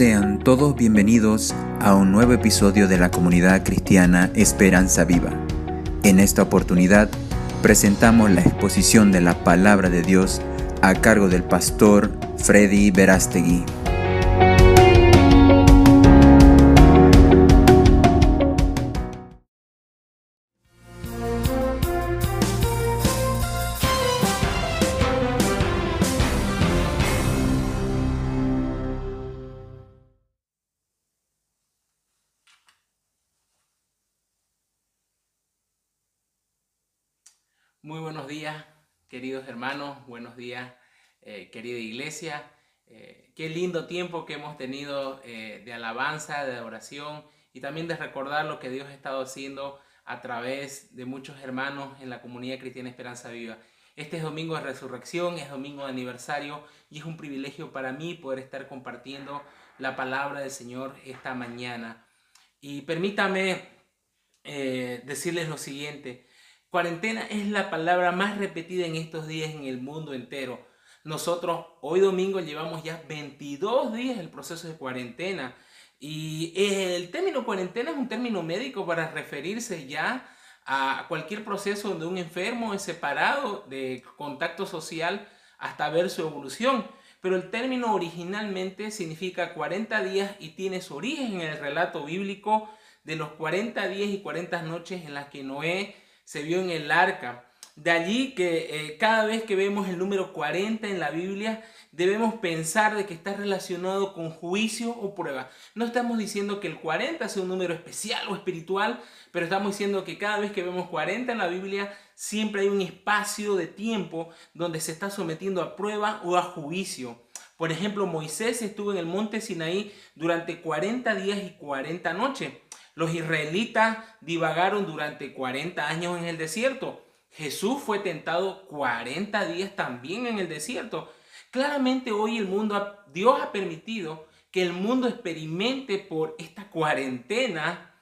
Sean todos bienvenidos a un nuevo episodio de la comunidad cristiana Esperanza Viva. En esta oportunidad presentamos la exposición de la palabra de Dios a cargo del pastor Freddy Verástegui. Queridos hermanos, buenos días, eh, querida iglesia. Eh, qué lindo tiempo que hemos tenido eh, de alabanza, de oración y también de recordar lo que Dios ha estado haciendo a través de muchos hermanos en la comunidad cristiana Esperanza Viva. Este es domingo de resurrección, es domingo de aniversario y es un privilegio para mí poder estar compartiendo la palabra del Señor esta mañana. Y permítame decirles lo siguiente. Cuarentena es la palabra más repetida en estos días en el mundo entero. Nosotros hoy domingo llevamos ya 22 días el proceso de cuarentena y el término cuarentena es un término médico para referirse ya a cualquier proceso donde un enfermo es separado de contacto social hasta ver su evolución. Pero el término originalmente significa 40 días y tiene su origen en el relato bíblico de los 40 días y 40 noches en las que Noé se vio en el arca. De allí que eh, cada vez que vemos el número 40 en la Biblia, debemos pensar de que está relacionado con juicio o prueba. No estamos diciendo que el 40 sea un número especial o espiritual, pero estamos diciendo que cada vez que vemos 40 en la Biblia, siempre hay un espacio de tiempo donde se está sometiendo a prueba o a juicio. Por ejemplo, Moisés estuvo en el monte Sinaí durante 40 días y 40 noches. Los israelitas divagaron durante 40 años en el desierto. Jesús fue tentado 40 días también en el desierto. Claramente hoy el mundo, Dios ha permitido que el mundo experimente por esta cuarentena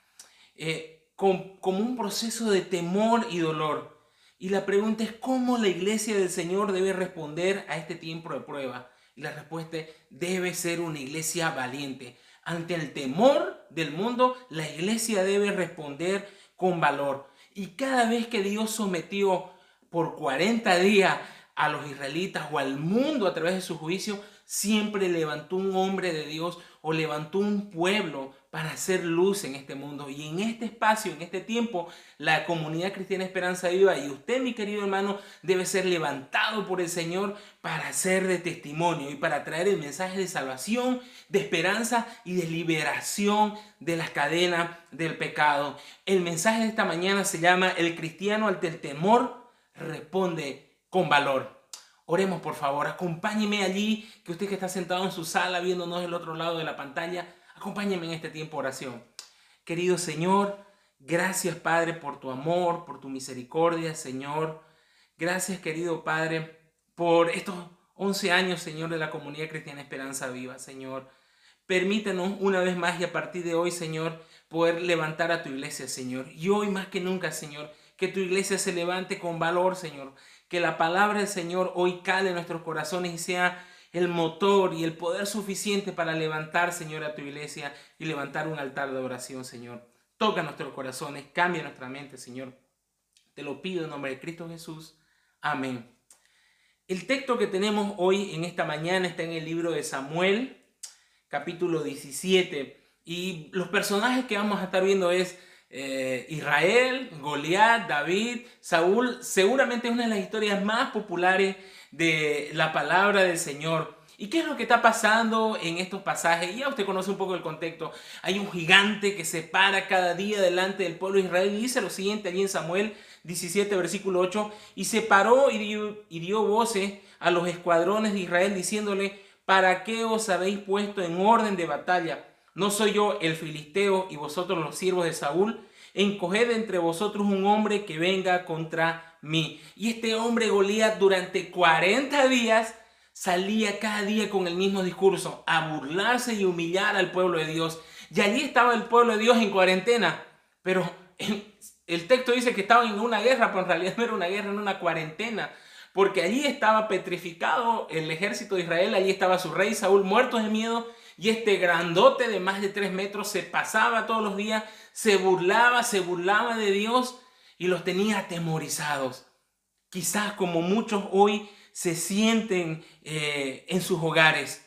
eh, como un proceso de temor y dolor. Y la pregunta es cómo la iglesia del Señor debe responder a este tiempo de prueba. Y la respuesta es, debe ser una iglesia valiente. Ante el temor del mundo, la iglesia debe responder con valor. Y cada vez que Dios sometió por 40 días a los israelitas o al mundo a través de su juicio, siempre levantó un hombre de Dios o levantó un pueblo para hacer luz en este mundo. Y en este espacio, en este tiempo, la comunidad cristiana Esperanza Viva y usted, mi querido hermano, debe ser levantado por el Señor para ser de testimonio y para traer el mensaje de salvación, de esperanza y de liberación de las cadenas del pecado. El mensaje de esta mañana se llama El cristiano ante el temor responde con valor. Oremos por favor, acompáñeme allí, que usted que está sentado en su sala viéndonos del otro lado de la pantalla, acompáñeme en este tiempo de oración. Querido Señor, gracias Padre por tu amor, por tu misericordia, Señor. Gracias querido Padre por estos 11 años, Señor, de la comunidad cristiana Esperanza Viva, Señor. Permítanos una vez más y a partir de hoy, Señor, poder levantar a tu iglesia, Señor. Y hoy más que nunca, Señor, que tu iglesia se levante con valor, Señor, que la palabra del Señor hoy cale en nuestros corazones y sea el motor y el poder suficiente para levantar, Señor, a tu iglesia y levantar un altar de oración, Señor. Toca nuestros corazones, cambia nuestra mente, Señor. Te lo pido en nombre de Cristo Jesús. Amén. El texto que tenemos hoy en esta mañana está en el libro de Samuel, capítulo 17. Y los personajes que vamos a estar viendo es eh, Israel, Goliat, David, Saúl, seguramente es una de las historias más populares de la palabra del Señor. ¿Y qué es lo que está pasando en estos pasajes? Ya usted conoce un poco el contexto. Hay un gigante que se para cada día delante del pueblo de Israel y dice lo siguiente allí en Samuel 17, versículo 8, y se paró y dio, y dio voces a los escuadrones de Israel diciéndole, ¿para qué os habéis puesto en orden de batalla? ¿No soy yo el filisteo y vosotros los siervos de Saúl? Encoged entre vosotros un hombre que venga contra Y este hombre Goliat durante 40 días salía cada día con el mismo discurso, a burlarse y humillar al pueblo de Dios. Y allí estaba el pueblo de Dios en cuarentena. Pero el texto dice que estaban en una guerra, pero en realidad no era una guerra, era una cuarentena. Porque allí estaba petrificado el ejército de Israel, allí estaba su rey Saúl muerto de miedo y este grandote de más de tres metros se pasaba todos los días, se burlaba, se burlaba de Dios y los tenía atemorizados. Quizás como muchos hoy se sienten eh, en sus hogares.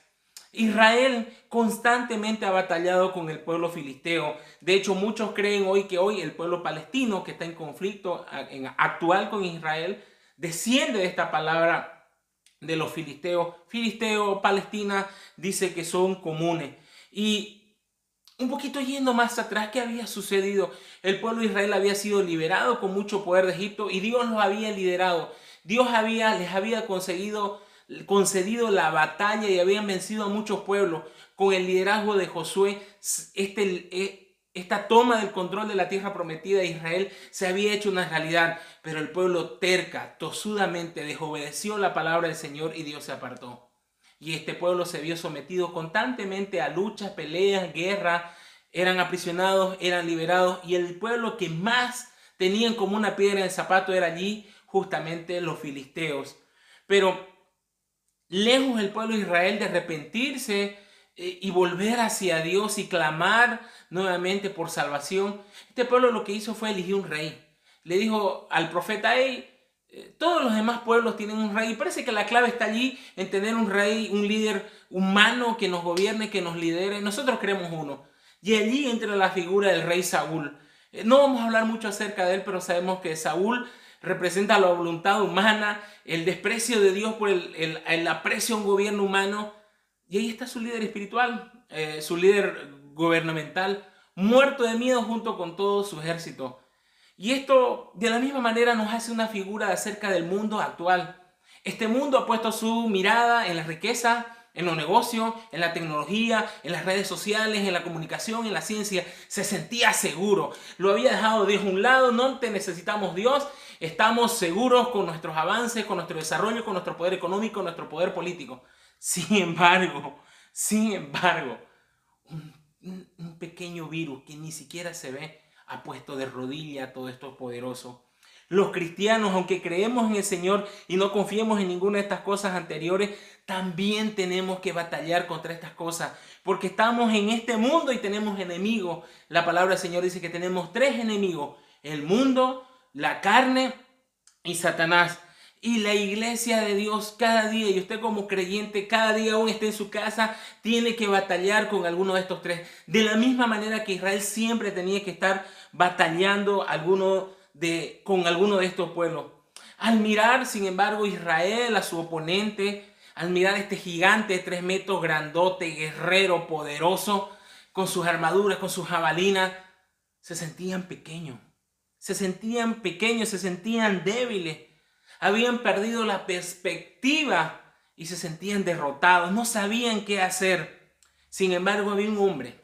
Israel constantemente ha batallado con el pueblo filisteo. De hecho, muchos creen hoy que hoy el pueblo palestino, que está en conflicto actual con Israel, desciende de esta palabra de los filisteos. Filisteo, Palestina, dice que son comunes. Y un poquito yendo más atrás, ¿qué había sucedido? El pueblo de Israel había sido liberado con mucho poder de Egipto y Dios los había liderado. Dios había, les había conseguido, concedido la batalla y habían vencido a muchos pueblos. Con el liderazgo de Josué, este, eh, esta toma del control de la tierra prometida de Israel se había hecho una realidad, pero el pueblo terca, tosudamente desobedeció la palabra del Señor y Dios se apartó. Y este pueblo se vio sometido constantemente a luchas, peleas, guerras, eran aprisionados, eran liberados y el pueblo que más tenían como una piedra en el zapato era allí justamente los filisteos. Pero lejos el pueblo de Israel de arrepentirse, eh, y volver hacia Dios y clamar nuevamente por salvación, este pueblo lo que hizo fue elegir un rey. Le dijo al profeta, hey, eh, todos los demás pueblos tienen un rey. Y parece que la clave está allí en tener un rey, un líder humano que nos gobierne, que nos lidere. Nosotros queremos uno. Y allí entra la figura del rey Saúl. Eh, no vamos a hablar mucho acerca de él, pero sabemos que Saúl representa la voluntad humana, el desprecio de Dios por el, el, el aprecio a un gobierno humano y ahí está su líder espiritual, eh, su líder gubernamental, muerto de miedo junto con todo su ejército. Y esto de la misma manera nos hace una figura acerca del mundo actual. Este mundo ha puesto su mirada en la riqueza, en los negocios, en la tecnología, en las redes sociales, en la comunicación, en la ciencia. Se sentía seguro. Lo había dejado Dios un lado. No te necesitamos Dios. Estamos seguros con nuestros avances, con nuestro desarrollo, con nuestro poder económico, nuestro poder político. Sin embargo, sin embargo, un, pequeño virus que ni siquiera se ve ha puesto de rodilla todo esto poderoso. Los cristianos, aunque creemos en el Señor y no confiemos en ninguna de estas cosas anteriores, también tenemos que batallar contra estas cosas, porque estamos en este mundo y tenemos enemigos. La palabra del Señor dice que tenemos tres enemigos, el mundo, la carne y Satanás. Y la iglesia de Dios cada día, y usted como creyente, cada día aún esté en su casa, tiene que batallar con alguno de estos tres. De la misma manera que Israel siempre tenía que estar batallando alguno de, con alguno de estos pueblos. Al mirar, sin embargo, Israel a su oponente, al mirar este gigante de tres metros, grandote, guerrero, poderoso, con sus armaduras, con sus jabalinas, se sentían pequeños. Se sentían pequeños, se sentían débiles habían perdido la perspectiva y se sentían derrotados, no sabían qué hacer. Sin embargo, había un hombre,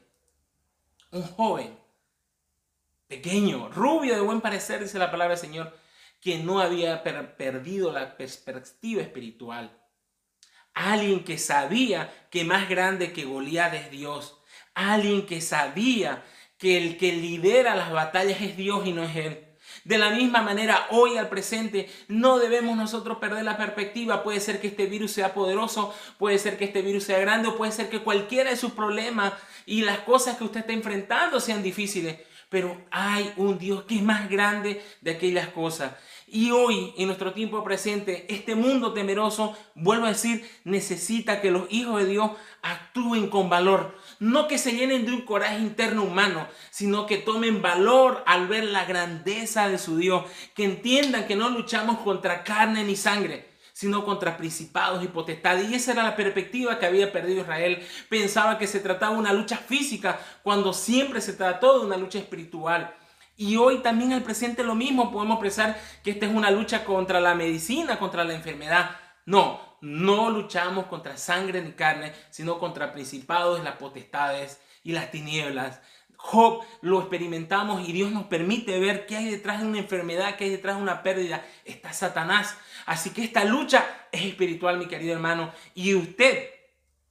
un joven, pequeño, rubio, de buen parecer, dice la palabra del Señor, que no había perdido la perspectiva espiritual. Alguien que sabía que más grande que Goliat es Dios. Alguien que sabía que el que lidera las batallas es Dios y no es él. De la misma manera, hoy al presente, no debemos nosotros perder la perspectiva. Puede ser que este virus sea poderoso, puede ser que este virus sea grande, o puede ser que cualquiera de sus problemas y las cosas que usted está enfrentando sean difíciles. Pero hay un Dios que es más grande de aquellas cosas. Y hoy, en nuestro tiempo presente, este mundo temeroso, vuelvo a decir, necesita que los hijos de Dios actúen con valor. No que se llenen de un coraje interno humano, sino que tomen valor al ver la grandeza de su Dios. Que entiendan que no luchamos contra carne ni sangre, sino contra principados y potestades. Y esa era la perspectiva que había perdido Israel. Pensaba que se trataba de una lucha física, cuando siempre se trató de una lucha espiritual. Y hoy también al presente lo mismo, podemos pensar que esta es una lucha contra la medicina, contra la enfermedad. No, no luchamos contra sangre ni carne, sino contra principados, las potestades y las tinieblas. Job lo experimentamos y Dios nos permite ver qué hay detrás de una enfermedad, qué hay detrás de una pérdida. Está Satanás. Así que esta lucha es espiritual, mi querido hermano. Y usted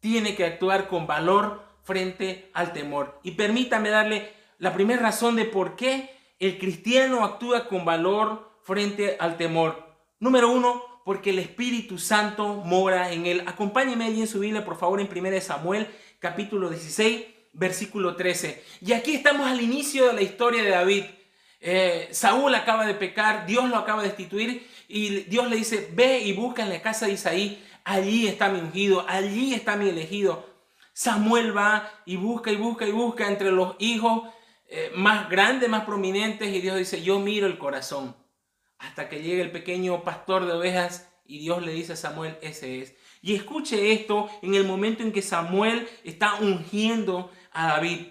tiene que actuar con valor frente al temor. Y permítame darle la primera razón de por qué el cristiano actúa con valor frente al temor. Número uno, porque el Espíritu Santo mora en él. Acompáñeme allí en su Biblia, por favor, en 1 Samuel, capítulo 16, versículo 13. Y aquí estamos al inicio de la historia de David. Eh, Saúl acaba de pecar, Dios lo acaba de destituir y Dios le dice, ve y busca en la casa de Isaí, allí está mi ungido, allí está mi elegido. Samuel va y busca y busca y busca entre los hijos eh, más grandes, más prominentes y Dios dice, yo miro el corazón. Hasta que llega el pequeño pastor de ovejas y Dios le dice a Samuel, ese es. Y escuche esto en el momento en que Samuel está ungiendo a David.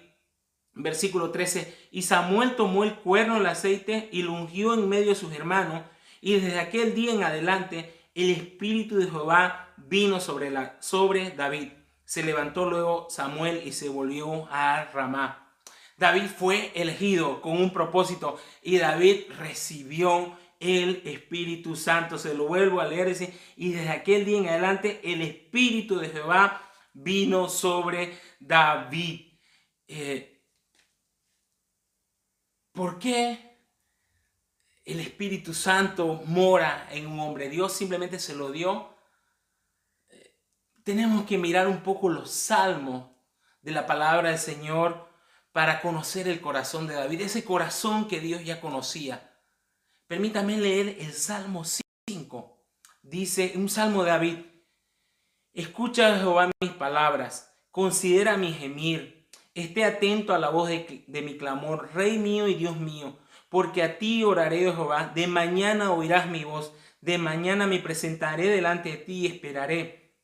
Versículo 13. Y Samuel tomó el cuerno del aceite y lo ungió en medio de sus hermanos. Y desde aquel día en adelante el Espíritu de Jehová vino sobre, la, sobre David. Se levantó luego Samuel y se volvió a Ramá. David fue elegido con un propósito y David recibió el Espíritu Santo. Se lo vuelvo a leer. y desde aquel día en adelante el Espíritu de Jehová vino sobre David. Eh, ¿Por qué el Espíritu Santo mora en un hombre? Dios simplemente se lo dio. Tenemos que mirar un poco los salmos de la palabra del Señor para conocer el corazón de David, ese corazón que Dios ya conocía. Permítame leer el Salmo 5. Dice un Salmo de David. Escucha Jehová mis palabras, considera mi gemir, esté atento a la voz de, mi clamor, Rey mío y Dios mío, porque a ti oraré, oh Jehová, de mañana oirás mi voz, de mañana me presentaré delante de ti y esperaré,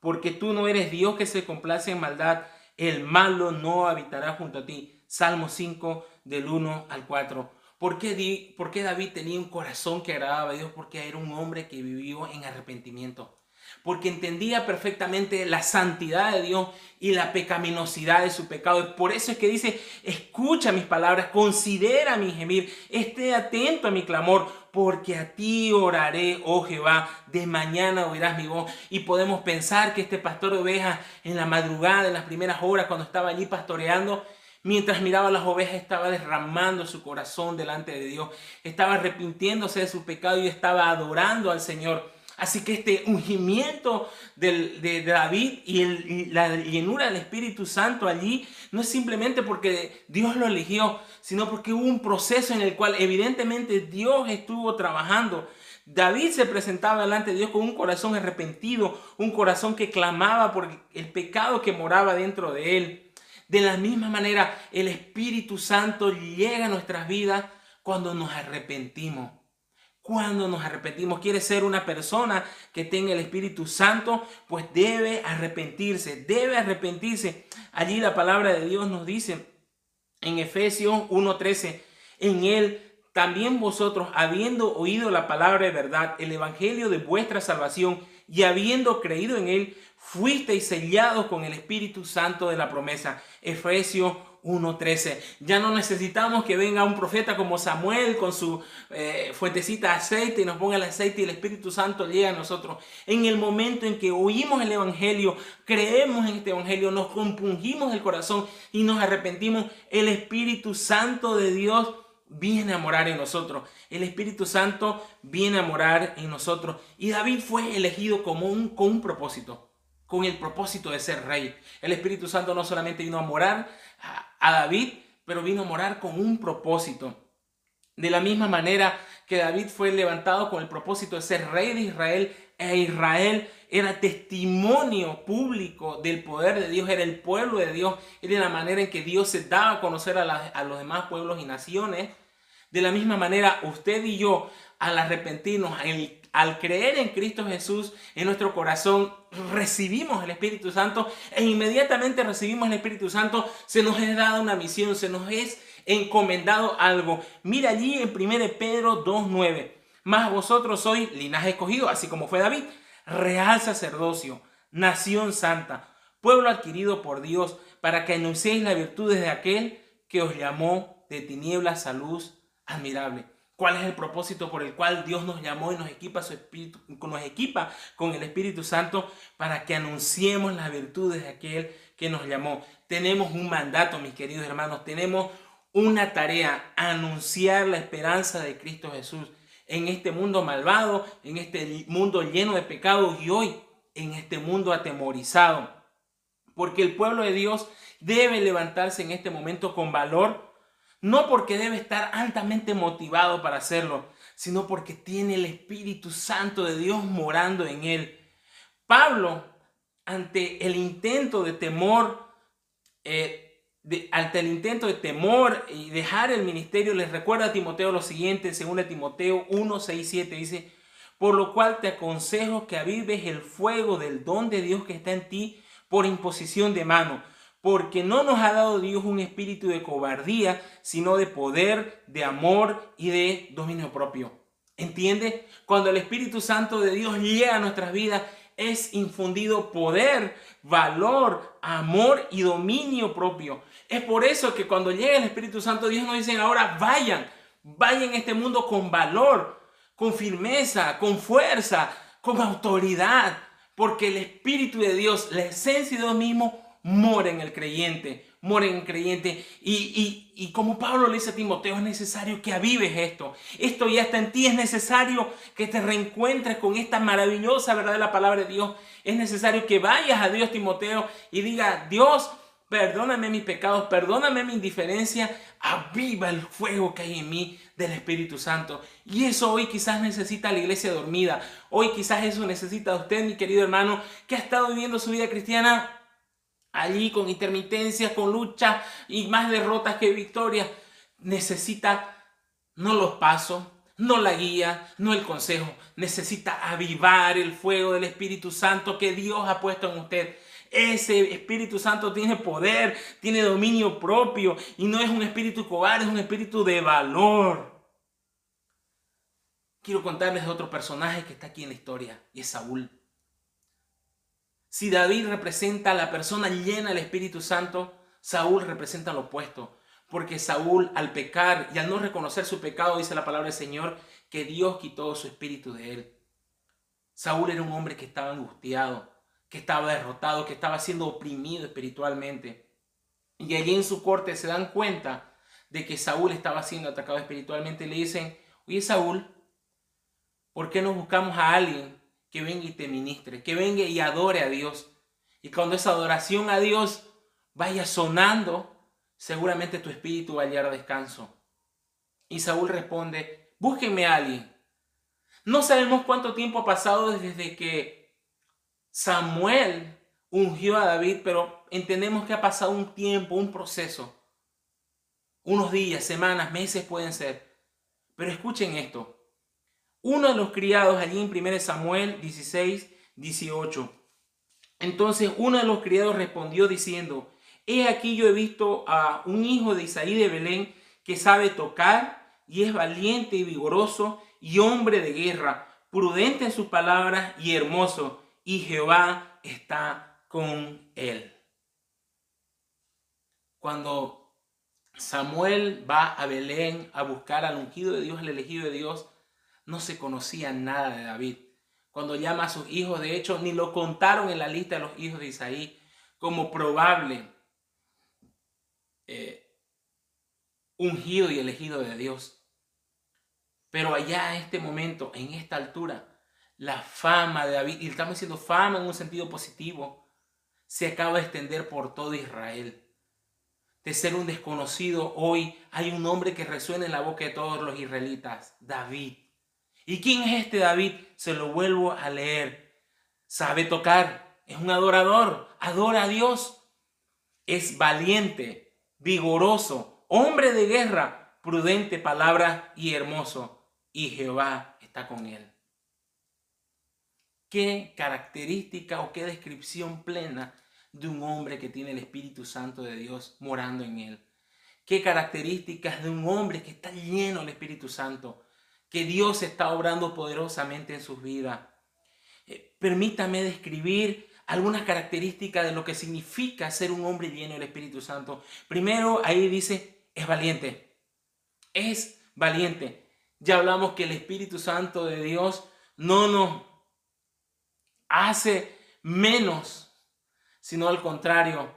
porque tú no eres Dios que se complace en maldad, el malo no habitará junto a ti. Salmo 5 del 1 al 4. ¿Por qué, ¿Por qué David tenía un corazón que agradaba a Dios? Porque era un hombre que vivió en arrepentimiento porque entendía perfectamente la santidad de Dios y la pecaminosidad de su pecado. Por eso es que dice, escucha mis palabras, considera mi gemir, esté atento a mi clamor, porque a ti oraré, oh Jehová, de mañana oirás mi voz. Y podemos pensar que este pastor de ovejas en la madrugada, en las primeras horas, cuando estaba allí pastoreando, Mientras miraba las ovejas estaba derramando su corazón delante de Dios, estaba arrepintiéndose de su pecado y estaba adorando al Señor. Así que este ungimiento de David y, la llenura del Espíritu Santo allí no es simplemente porque Dios lo eligió, sino porque hubo un proceso en el cual evidentemente Dios estuvo trabajando. David se presentaba delante de Dios con un corazón arrepentido, un corazón que clamaba por el pecado que moraba dentro de él. De la misma manera, el Espíritu Santo llega a nuestras vidas cuando nos arrepentimos. Cuando nos arrepentimos, quiere ser una persona que tenga el Espíritu Santo, pues debe arrepentirse, debe arrepentirse. Allí la palabra de Dios nos dice en Efesios 1:13, en él también vosotros, habiendo oído la palabra de verdad, el evangelio de vuestra salvación y habiendo creído en él, fuisteis sellados con el Espíritu Santo de la promesa. Efesios 1.13. Ya no necesitamos que venga un profeta como Samuel con su eh, de aceite y nos ponga el aceite y el Espíritu Santo llega a nosotros. En el momento en que oímos el Evangelio, creemos en este Evangelio, nos compungimos el corazón y nos arrepentimos, el Espíritu Santo de Dios viene a morar en nosotros. El Espíritu Santo viene a morar en nosotros. Y David fue elegido como un, con un propósito con el propósito de ser rey. El Espíritu Santo no solamente vino a morar a, David, pero vino a morar con un propósito. De la misma manera que David fue levantado con el propósito de ser rey de Israel, e Israel era testimonio público del poder de Dios, era el pueblo de Dios, era la manera en que Dios se daba a conocer a, los demás pueblos y naciones. De la misma manera, usted y yo, al arrepentirnos, al creer en Cristo Jesús en nuestro corazón, recibimos el Espíritu Santo e inmediatamente recibimos el Espíritu Santo, se nos es dada una misión, se nos es encomendado algo. Mira allí en 1 Pedro 2.9, más vosotros sois linaje escogido, así como fue David, real sacerdocio, nación santa, pueblo adquirido por Dios, para que anunciéis las virtudes de aquel que os llamó de tinieblas a luz admirable cuál es el propósito por el cual Dios nos llamó y nos equipa, su espíritu, nos equipa con el Espíritu Santo para que anunciemos las virtudes de aquel que nos llamó. Tenemos un mandato, mis queridos hermanos, tenemos una tarea, anunciar la esperanza de Cristo Jesús en este mundo malvado, en este mundo lleno de pecados y hoy en este mundo atemorizado. Porque el pueblo de Dios debe levantarse en este momento con valor, no porque debe estar altamente motivado para hacerlo, sino porque tiene el Espíritu Santo de Dios morando en él. Pablo, ante el intento de temor, eh, ante el intento de temor y dejar el ministerio, les recuerda a Timoteo lo siguiente, según Timoteo 1, 6, 7, dice, por lo cual te aconsejo que avives el fuego del don de Dios que está en ti por imposición de mano, porque no nos ha dado Dios un espíritu de cobardía, sino de poder, de amor y de dominio propio. ¿Entiende? Cuando el Espíritu Santo de Dios llega a nuestras vidas, es infundido poder, valor, amor y dominio propio. Es por eso que cuando llega el Espíritu Santo, Dios nos dice ahora vayan, vayan en este mundo con valor, con firmeza, con fuerza, con autoridad, porque el Espíritu de Dios, la esencia de Dios mismo, mora en el creyente, mora en el creyente. Y, y, como Pablo le dice a Timoteo, es necesario que avives esto. Esto ya está en ti, es necesario que te reencuentres con esta maravillosa verdad de la palabra de Dios. Es necesario que vayas a Dios, Timoteo, y diga, Dios, perdóname mis pecados, perdóname mi indiferencia, aviva el fuego que hay en mí del Espíritu Santo. Y eso hoy quizás necesita la iglesia dormida. Hoy quizás eso necesita usted, mi querido hermano, que ha estado viviendo su vida cristiana allí con intermitencias, con lucha y más derrotas que victorias. Necesita no los pasos, no la guía, no el consejo. Necesita avivar el fuego del Espíritu Santo que Dios ha puesto en usted. Ese Espíritu Santo tiene poder, tiene dominio propio y no es un espíritu cobarde, es un espíritu de valor. Quiero contarles de otro personaje que está aquí en la historia y es Saúl. Si David representa a la persona llena del Espíritu Santo, Saúl representa lo opuesto. Porque Saúl al pecar y al no reconocer su pecado, dice la palabra del Señor, que Dios quitó su espíritu de él. Saúl era un hombre que estaba angustiado, que estaba derrotado, que estaba siendo oprimido espiritualmente. Y allí en su corte se dan cuenta de que Saúl estaba siendo atacado espiritualmente y le dicen, oye Saúl, ¿por qué no buscamos a alguien que venga y te ministre, que venga y adore a Dios? Y cuando esa adoración a Dios vaya sonando, seguramente tu espíritu va a hallar descanso. Y Saúl responde, búsquenme a alguien. No sabemos cuánto tiempo ha pasado desde que Samuel ungió a David, pero entendemos que ha pasado un tiempo, un proceso. Unos días, semanas, meses pueden ser. Pero escuchen esto. Uno de los criados allí en 1 Samuel 16, 18. Entonces uno de los criados respondió diciendo, He aquí yo he visto a un hijo de Isaí de Belén que sabe tocar y es valiente y vigoroso y hombre de guerra, prudente en sus palabras y hermoso y Jehová está con él. Cuando Samuel va a Belén a buscar al ungido de Dios, al elegido de Dios, no se conocía nada de David. Cuando llama a sus hijos, de hecho, ni lo contaron en la lista de los hijos de Isaí como probable eh, ungido y elegido de Dios. Pero allá en este momento, en esta altura, la fama de David, y estamos diciendo fama en un sentido positivo, se acaba de extender por todo Israel. De ser un desconocido, hoy hay un nombre que resuena en la boca de todos los israelitas, David. ¿Y quién es este David? Se lo vuelvo a leer. Sabe tocar, es un adorador, adora a Dios. Es valiente, vigoroso, hombre de guerra, prudente palabra y hermoso. Y Jehová está con él qué característica o qué descripción plena de un hombre que tiene el Espíritu Santo de Dios morando en él. Qué características de un hombre que está lleno del Espíritu Santo, que Dios está obrando poderosamente en sus vidas. Eh, permítame describir algunas características de lo que significa ser un hombre lleno del Espíritu Santo. Primero, ahí dice, es valiente. Es valiente. Ya hablamos que el Espíritu Santo de Dios no nos hace menos, sino al contrario,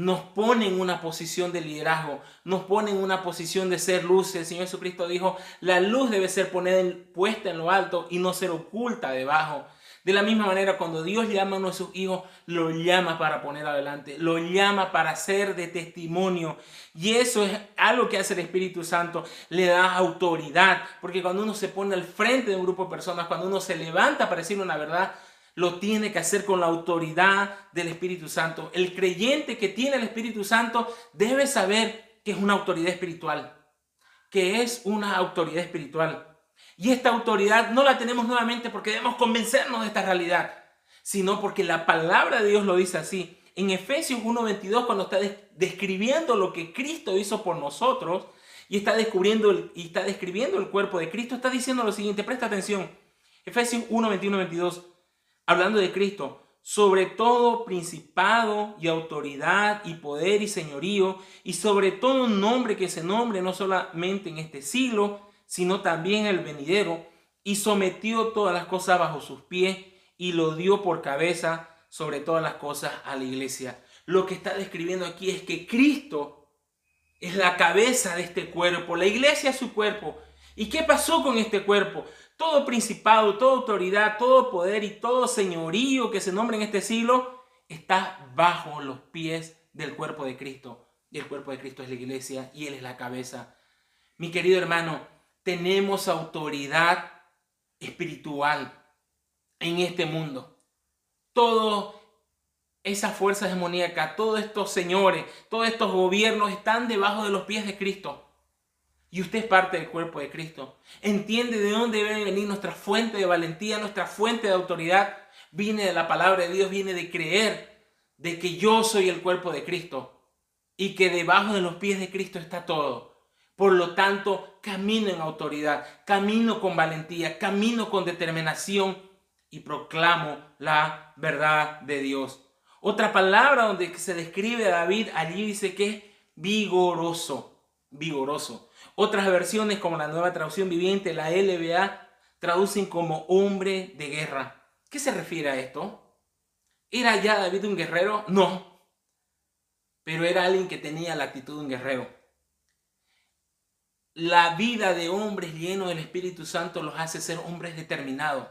nos pone en una posición de liderazgo, nos pone en una posición de ser luz. El Señor Jesucristo dijo, la luz debe ser puesta en lo alto y no ser oculta debajo. De la misma manera, cuando Dios llama a nuestros hijos, lo llama para poner adelante, lo llama para ser de testimonio. Y eso es algo que hace el Espíritu Santo, le da autoridad, porque cuando uno se pone al frente de un grupo de personas, cuando uno se levanta para decir una verdad, lo tiene que hacer con la autoridad del Espíritu Santo. El creyente que tiene el Espíritu Santo debe saber que es una autoridad espiritual, que es una autoridad espiritual. Y esta autoridad no la tenemos nuevamente porque debemos convencernos de esta realidad, sino porque la palabra de Dios lo dice así. En Efesios 1.22, cuando está describiendo lo que Cristo hizo por nosotros y está, descubriendo y está describiendo el cuerpo de Cristo, está diciendo lo siguiente, presta atención. Efesios 1.21, 22, hablando de Cristo, sobre todo principado y autoridad y poder y señorío, y sobre todo un nombre que se nombre no solamente en este siglo, sino también el venidero, y sometió todas las cosas bajo sus pies y lo dio por cabeza sobre todas las cosas a la iglesia. Lo que está describiendo aquí es que Cristo es la cabeza de este cuerpo, la iglesia es su cuerpo. ¿Y qué pasó con este cuerpo? Todo principado, toda autoridad, todo poder y todo señorío que se nombra en este siglo está bajo los pies del cuerpo de Cristo. Y el cuerpo de Cristo es la iglesia y Él es la cabeza. Mi querido hermano, tenemos autoridad espiritual en este mundo. Todo esa fuerza demoníaca, todos estos señores, todos estos gobiernos están debajo de los pies de Cristo. Y usted es parte del cuerpo de Cristo. Entiende de dónde debe venir nuestra fuente de valentía, nuestra fuente de autoridad. Viene de la palabra de Dios, viene de creer de que yo soy el cuerpo de Cristo y que debajo de los pies de Cristo está todo. Por lo tanto, camino en autoridad, camino con valentía, camino con determinación y proclamo la verdad de Dios. Otra palabra donde se describe a David allí dice que es vigoroso, vigoroso. Otras versiones como la nueva traducción viviente, la LBA, traducen como hombre de guerra. ¿Qué se refiere a esto? ¿Era ya David un guerrero? No. Pero era alguien que tenía la actitud de un guerrero la vida de hombres llenos del Espíritu Santo los hace ser hombres determinados,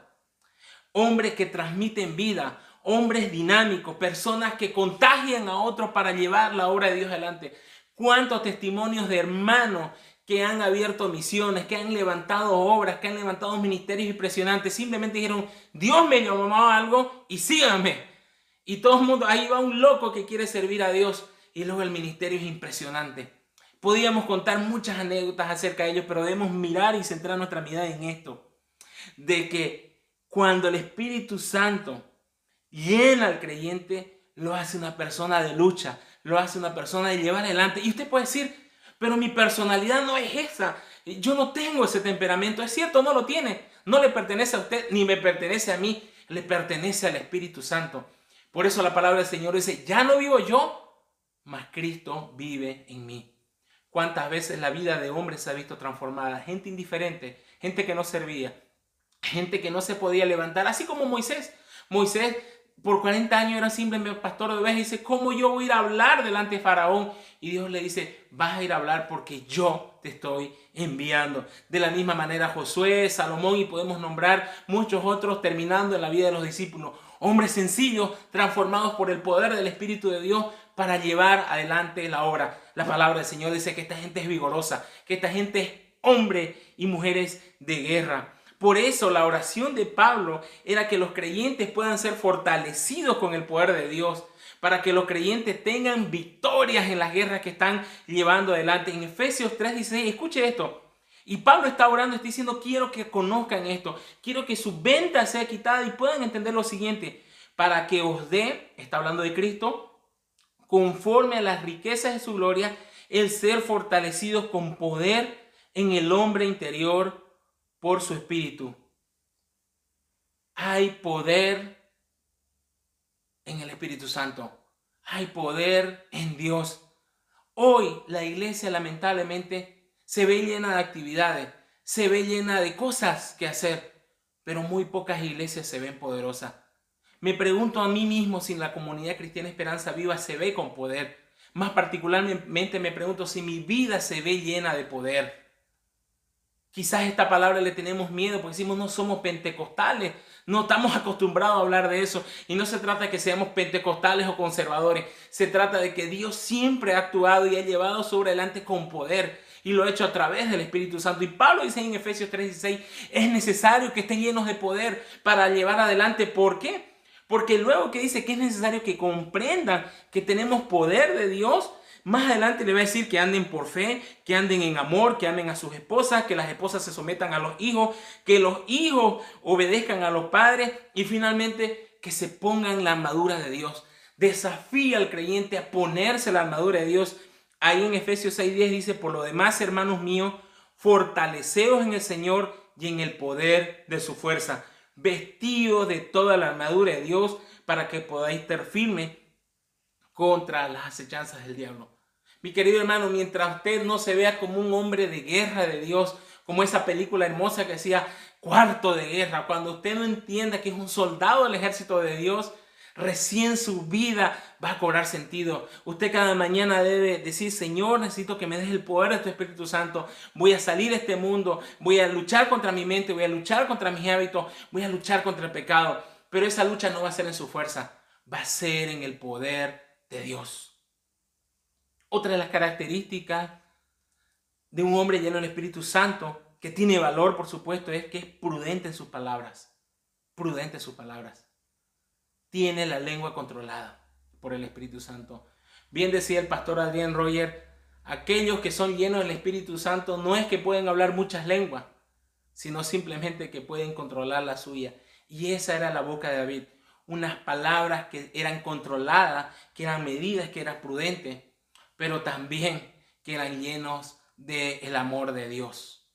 hombres que transmiten vida, hombres dinámicos, personas que contagian a otros para llevar la obra de Dios adelante. ¿Cuántos testimonios de hermanos que han abierto misiones, que han levantado obras, que han levantado ministerios impresionantes, simplemente dijeron, Dios me llamó a algo y síganme. Y todo el mundo, ahí va un loco que quiere servir a Dios y luego el ministerio es impresionante. Podríamos contar muchas anécdotas acerca de ellos, pero debemos mirar y centrar nuestra mirada en esto. De que cuando el Espíritu Santo llena al creyente, lo hace una persona de lucha, lo hace una persona de llevar adelante. Y usted puede decir, pero mi personalidad no es esa. Yo no tengo ese temperamento. Es cierto, no lo tiene. No le pertenece a usted, ni me pertenece a mí. Le pertenece al Espíritu Santo. Por eso la palabra del Señor dice, ya no vivo yo, mas Cristo vive en mí. ¿Cuántas veces la vida de hombres se ha visto transformada? Gente indiferente, gente que no servía, gente que no se podía levantar, así como Moisés. Moisés por 40 años era simplemente pastor de ovejas y dice, ¿cómo yo voy a ir a hablar delante de Faraón? Y Dios le dice, vas a ir a hablar porque yo te estoy enviando. De la misma manera Josué, Salomón y podemos nombrar muchos otros terminando en la vida de los discípulos. Hombres sencillos, transformados por el poder del Espíritu de Dios para llevar adelante la obra. La palabra del Señor dice que esta gente es vigorosa, que esta gente es hombre y mujeres de guerra. Por eso la oración de Pablo era que los creyentes puedan ser fortalecidos con el poder de Dios, para que los creyentes tengan victorias en las guerras que están llevando adelante. En Efesios 3:16, escuche esto. Y Pablo está orando, está diciendo, quiero que conozcan esto, quiero que su venta sea quitada y puedan entender lo siguiente, para que os dé, está hablando de Cristo, conforme a las riquezas de su gloria, el ser fortalecidos con poder en el hombre interior por su espíritu. Hay poder en el Espíritu Santo. Hay poder en Dios. Hoy la iglesia lamentablemente se ve llena de actividades, se ve llena de cosas que hacer, pero muy pocas iglesias se ven poderosas. Me pregunto a mí mismo si la comunidad cristiana Esperanza Viva se ve con poder. Más particularmente me pregunto si mi vida se ve llena de poder. Quizás esta palabra le tenemos miedo porque decimos no somos pentecostales, no estamos acostumbrados a hablar de eso. Y no se trata de que seamos pentecostales o conservadores, se trata de que Dios siempre ha actuado y ha llevado sobre adelante con poder y lo ha hecho a través del Espíritu Santo. Y Pablo dice en Efesios 3:16, es necesario que estén llenos de poder para llevar adelante. ¿Por qué? Porque luego que dice que es necesario que comprendan que tenemos poder de Dios, más adelante le va a decir que anden por fe, que anden en amor, que amen a sus esposas, que las esposas se sometan a los hijos, que los hijos obedezcan a los padres y finalmente que se pongan la armadura de Dios. Desafía al creyente a ponerse la armadura de Dios. Ahí en Efesios 6:10 dice, por lo demás, hermanos míos, fortaleceos en el Señor y en el poder de su fuerza, vestidos de toda la armadura de Dios para que podáis estar firmes contra las acechanzas del diablo. Mi querido hermano, mientras usted no se vea como un hombre de guerra de Dios, como esa película hermosa que decía cuarto de guerra, cuando usted no entienda que es un soldado del ejército de Dios, recién su vida va a cobrar sentido. Usted cada mañana debe decir, Señor, necesito que me des el poder de tu Espíritu Santo. Voy a salir de este mundo, voy a luchar contra mi mente, voy a luchar contra mis hábitos, voy a luchar contra el pecado. Pero esa lucha no va a ser en su fuerza, va a ser en el poder de Dios. Otra de las características de un hombre lleno del Espíritu Santo, que tiene valor, por supuesto, es que es prudente en sus palabras. Prudente en sus palabras. Tiene la lengua controlada por el Espíritu Santo. Bien decía el pastor Adrián Roger, aquellos que son llenos del Espíritu Santo no es que pueden hablar muchas lenguas, sino simplemente que pueden controlar la suya. Y esa era la boca de David unas palabras que eran controladas, que eran medidas, que eran prudentes, pero también que eran llenos del amor de Dios.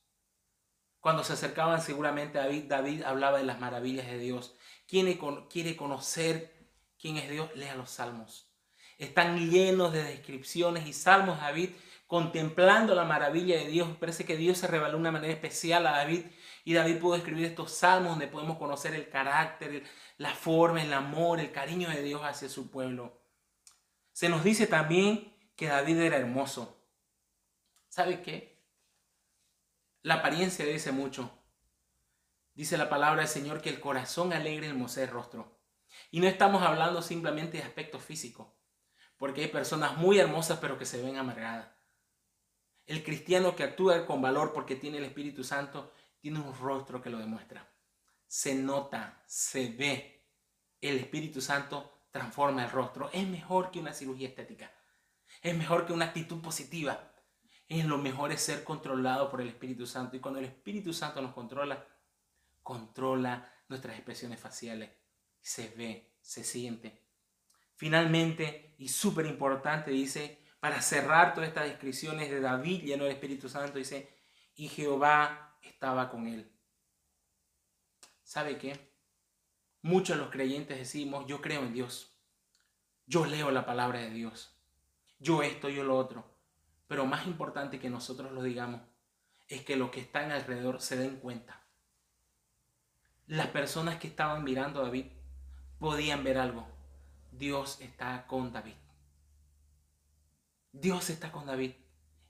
Cuando se acercaban seguramente a David, David hablaba de las maravillas de Dios. Quien quiere conocer quién es Dios, lea los salmos. Están llenos de descripciones y salmos David contemplando la maravilla de Dios. Parece que Dios se reveló de una manera especial a David y David pudo escribir estos salmos donde podemos conocer el carácter, la forma, el amor, el cariño de Dios hacia su pueblo. Se nos dice también que David era hermoso. ¿Sabe qué? La apariencia dice mucho. Dice la palabra del Señor que el corazón alegre hermosea el rostro. Y no estamos hablando simplemente de aspecto físico, porque hay personas muy hermosas pero que se ven amargadas. El cristiano que actúa con valor porque tiene el Espíritu Santo tiene un rostro que lo demuestra. Se nota, se ve. El Espíritu Santo transforma el rostro. Es mejor que una cirugía estética. Es mejor que una actitud positiva. Es lo mejor es ser controlado por el Espíritu Santo. Y cuando el Espíritu Santo nos controla, controla nuestras expresiones faciales. Se ve, se siente. Finalmente, y súper importante, dice, para cerrar todas estas descripciones de David lleno del Espíritu Santo, dice, y Jehová estaba con él. ¿Sabe qué? Muchos de los creyentes decimos, yo creo en Dios. Yo leo la palabra de Dios. Yo esto, yo lo otro. Pero más importante que nosotros lo digamos es que los que están alrededor se den cuenta. Las personas que estaban mirando a David podían ver algo. Dios está con David. Dios está con David.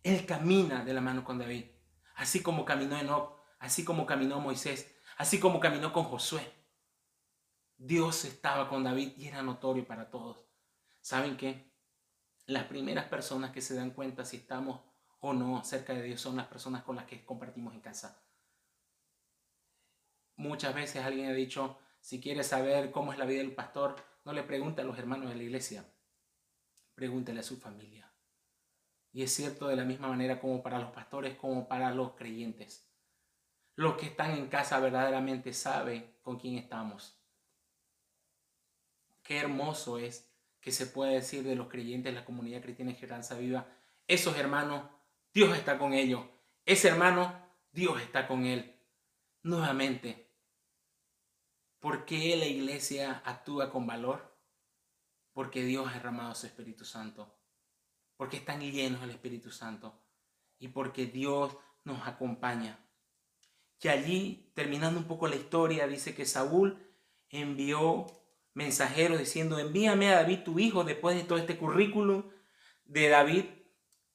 Él camina de la mano con David así como caminó Enoch, así como caminó Moisés, así como caminó con Josué. Dios estaba con David y era notorio para todos. ¿Saben qué? Las primeras personas que se dan cuenta si estamos o no cerca de Dios son las personas con las que compartimos en casa. Muchas veces alguien ha dicho, si quiere saber cómo es la vida del pastor, no le pregunte a los hermanos de la iglesia, pregúntele a su familia. Y es cierto de la misma manera como para los pastores, como para los creyentes. Los que están en casa verdaderamente saben con quién estamos. Qué hermoso es que se pueda decir de los creyentes la comunidad cristiana en Esperanza Viva. Esos hermanos, Dios está con ellos. Ese hermano, Dios está con él. Nuevamente, ¿por qué la iglesia actúa con valor? Porque Dios ha derramado su Espíritu Santo porque están llenos del Espíritu Santo y porque Dios nos acompaña. Y allí, terminando un poco la historia, dice que Saúl envió mensajeros diciendo, envíame a David tu hijo después de todo este currículum de David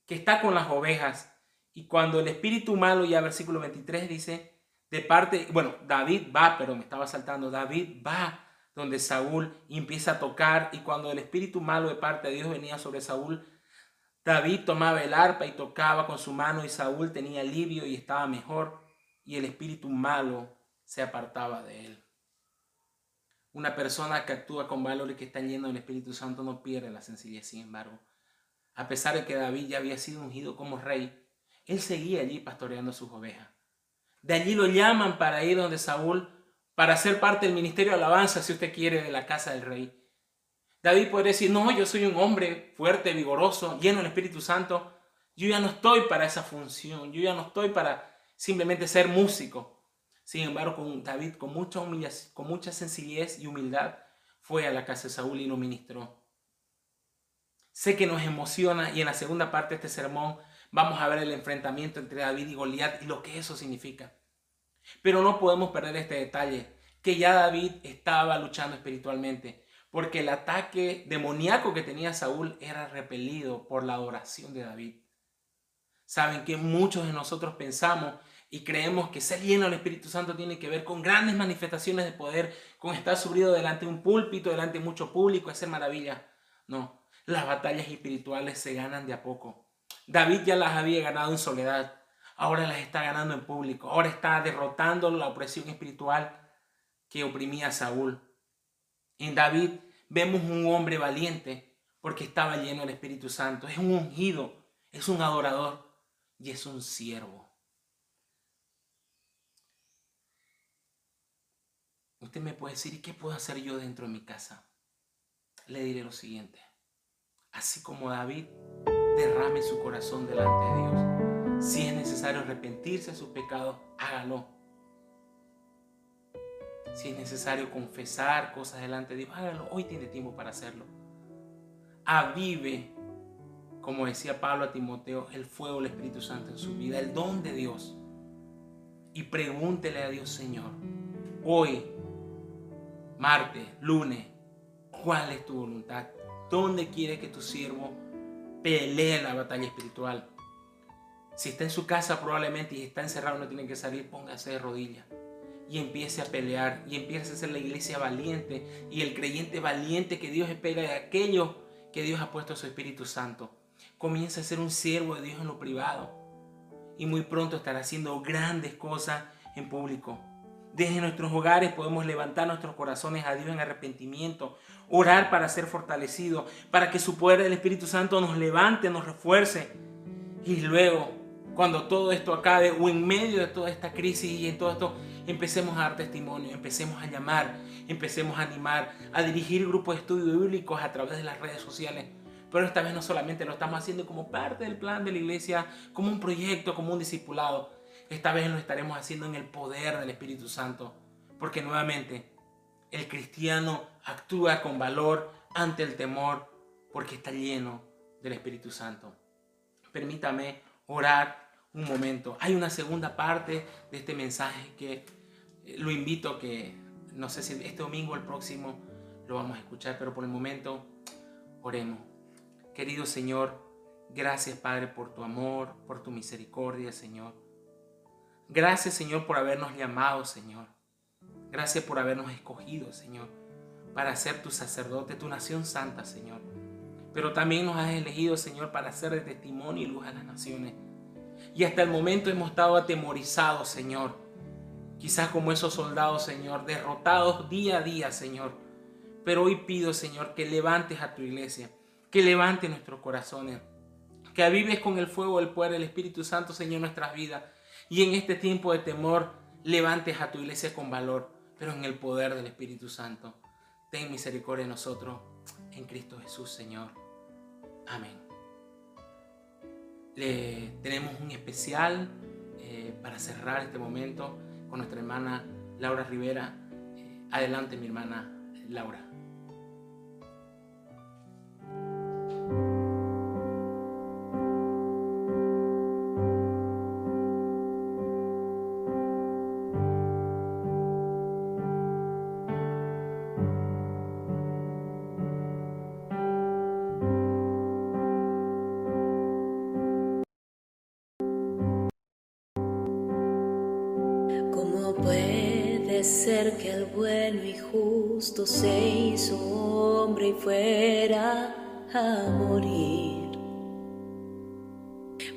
que está con las ovejas. Y cuando el espíritu malo, ya versículo 23 dice, de parte, bueno, David va, pero me estaba saltando, David va donde Saúl empieza a tocar y cuando el espíritu malo de parte de Dios venía sobre Saúl, David tomaba el arpa y tocaba con su mano y Saúl tenía alivio y estaba mejor y el espíritu malo se apartaba de él. Una persona que actúa con valor y que está lleno del Espíritu Santo no pierde la sencillez, sin embargo. A pesar de que David ya había sido ungido como rey, él seguía allí pastoreando sus ovejas. De allí lo llaman para ir donde Saúl, para ser parte del ministerio de alabanza, si usted quiere, de la casa del rey. David puede decir, no, yo soy un hombre fuerte, vigoroso, lleno del Espíritu Santo. Yo ya no estoy para esa función, yo ya no estoy para simplemente ser músico. Sin embargo, con David, con mucha, con mucha sencillez y humildad, fue a la casa de Saúl y lo ministró. Sé que nos emociona y en la segunda parte de este sermón vamos a ver el enfrentamiento entre David y Goliat y lo que eso significa. Pero no podemos perder este detalle, que ya David estaba luchando espiritualmente, porque el ataque demoníaco que tenía Saúl era repelido por la adoración de David. Saben que muchos de nosotros pensamos y creemos que ser lleno del Espíritu Santo tiene que ver con grandes manifestaciones de poder, con estar subido delante de un púlpito, delante de mucho público, hacer maravillas. No, las batallas espirituales se ganan de a poco. David ya las había ganado en soledad, ahora las está ganando en público, ahora está derrotando la opresión espiritual que oprimía a Saúl. En David vemos un hombre valiente porque estaba lleno del Espíritu Santo, es un ungido, es un adorador y es un siervo. Usted me puede decir, ¿y qué puedo hacer yo dentro de mi casa? Le diré lo siguiente. Así como David derrame su corazón delante de Dios. Si es necesario arrepentirse de sus pecados, hágalo. Si es necesario confesar cosas delante de Dios, hágalo. Hoy tiene tiempo para hacerlo. Avive, como decía Pablo a Timoteo, el fuego del Espíritu Santo en su vida, el don de Dios. Y pregúntele a Dios, Señor, hoy martes, lunes, ¿cuál es tu voluntad? ¿Dónde quiere que tu siervo pelee la batalla espiritual? Si está en su casa probablemente y está encerrado, no tiene que salir, póngase de rodillas y empiece a pelear y empiece a ser la iglesia valiente y el creyente valiente que Dios espera de aquellos que Dios ha puesto a su Espíritu Santo. Comienza a ser un siervo de Dios en lo privado y muy pronto estará haciendo grandes cosas en público. Desde nuestros hogares podemos levantar nuestros corazones a Dios en arrepentimiento, orar para ser fortalecidos, para que su poder del Espíritu Santo nos levante, nos refuerce. Y luego, cuando todo esto acabe o en medio de toda esta crisis y en todo esto, empecemos a dar testimonio, empecemos a llamar, empecemos a animar, a dirigir grupos de estudio bíblicos a través de las redes sociales. Pero esta vez no solamente lo estamos haciendo como parte del plan de la iglesia, como un proyecto, como un discipulado, esta vez lo estaremos haciendo en el poder del Espíritu Santo, porque nuevamente el cristiano actúa con valor ante el temor, porque está lleno del Espíritu Santo. Permítame orar un momento. Hay una segunda parte de este mensaje que lo invito a que, no sé si este domingo o el próximo lo vamos a escuchar, pero por el momento oremos. Querido Señor, gracias Padre por tu amor, por tu misericordia, Señor. Gracias, Señor, por habernos llamado, Señor. Gracias por habernos escogido, Señor, para ser tu sacerdote, tu nación santa, Señor. Pero también nos has elegido, Señor, para ser de testimonio y luz a las naciones. Y hasta el momento hemos estado atemorizados, Señor. Quizás como esos soldados, Señor, derrotados día a día, Señor. Pero hoy pido, Señor, que levantes a tu iglesia, que levantes nuestros corazones, que avives con el fuego del poder del Espíritu Santo, Señor, nuestras vidas y en este tiempo de temor, levantes a tu iglesia con valor, pero en el poder del Espíritu Santo. Ten misericordia de nosotros en Cristo Jesús, Señor. Amén. Le tenemos un especial eh, para cerrar este momento con nuestra hermana Laura Rivera. Eh, adelante, mi hermana Laura. Se hizo hombre y fuera a morir.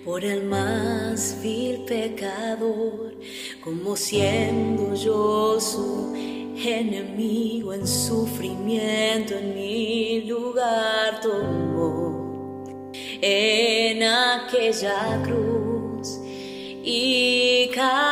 Por el más vil pecador, como siendo yo su enemigo en sufrimiento en mi lugar tomó. En aquella cruz y cargó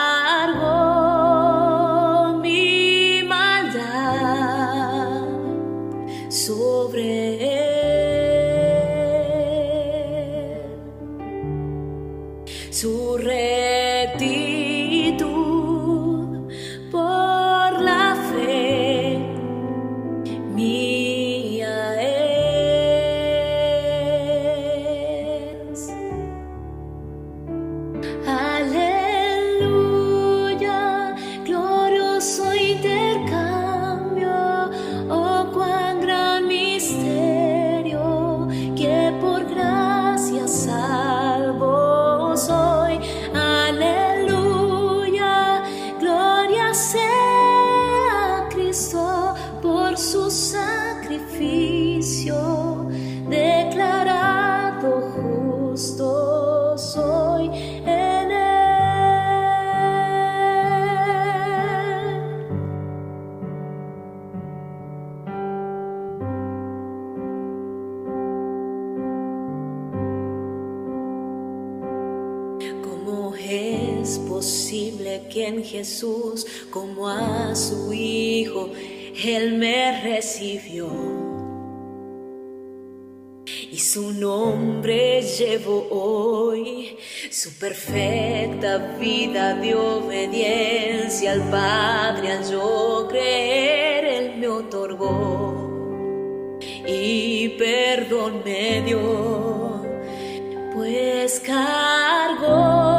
como a su Hijo, Él me recibió? Y su nombre llevo hoy, su perfecta vida de obediencia al Padre, al yo creer, Él me otorgó y perdón me dio, pues cargó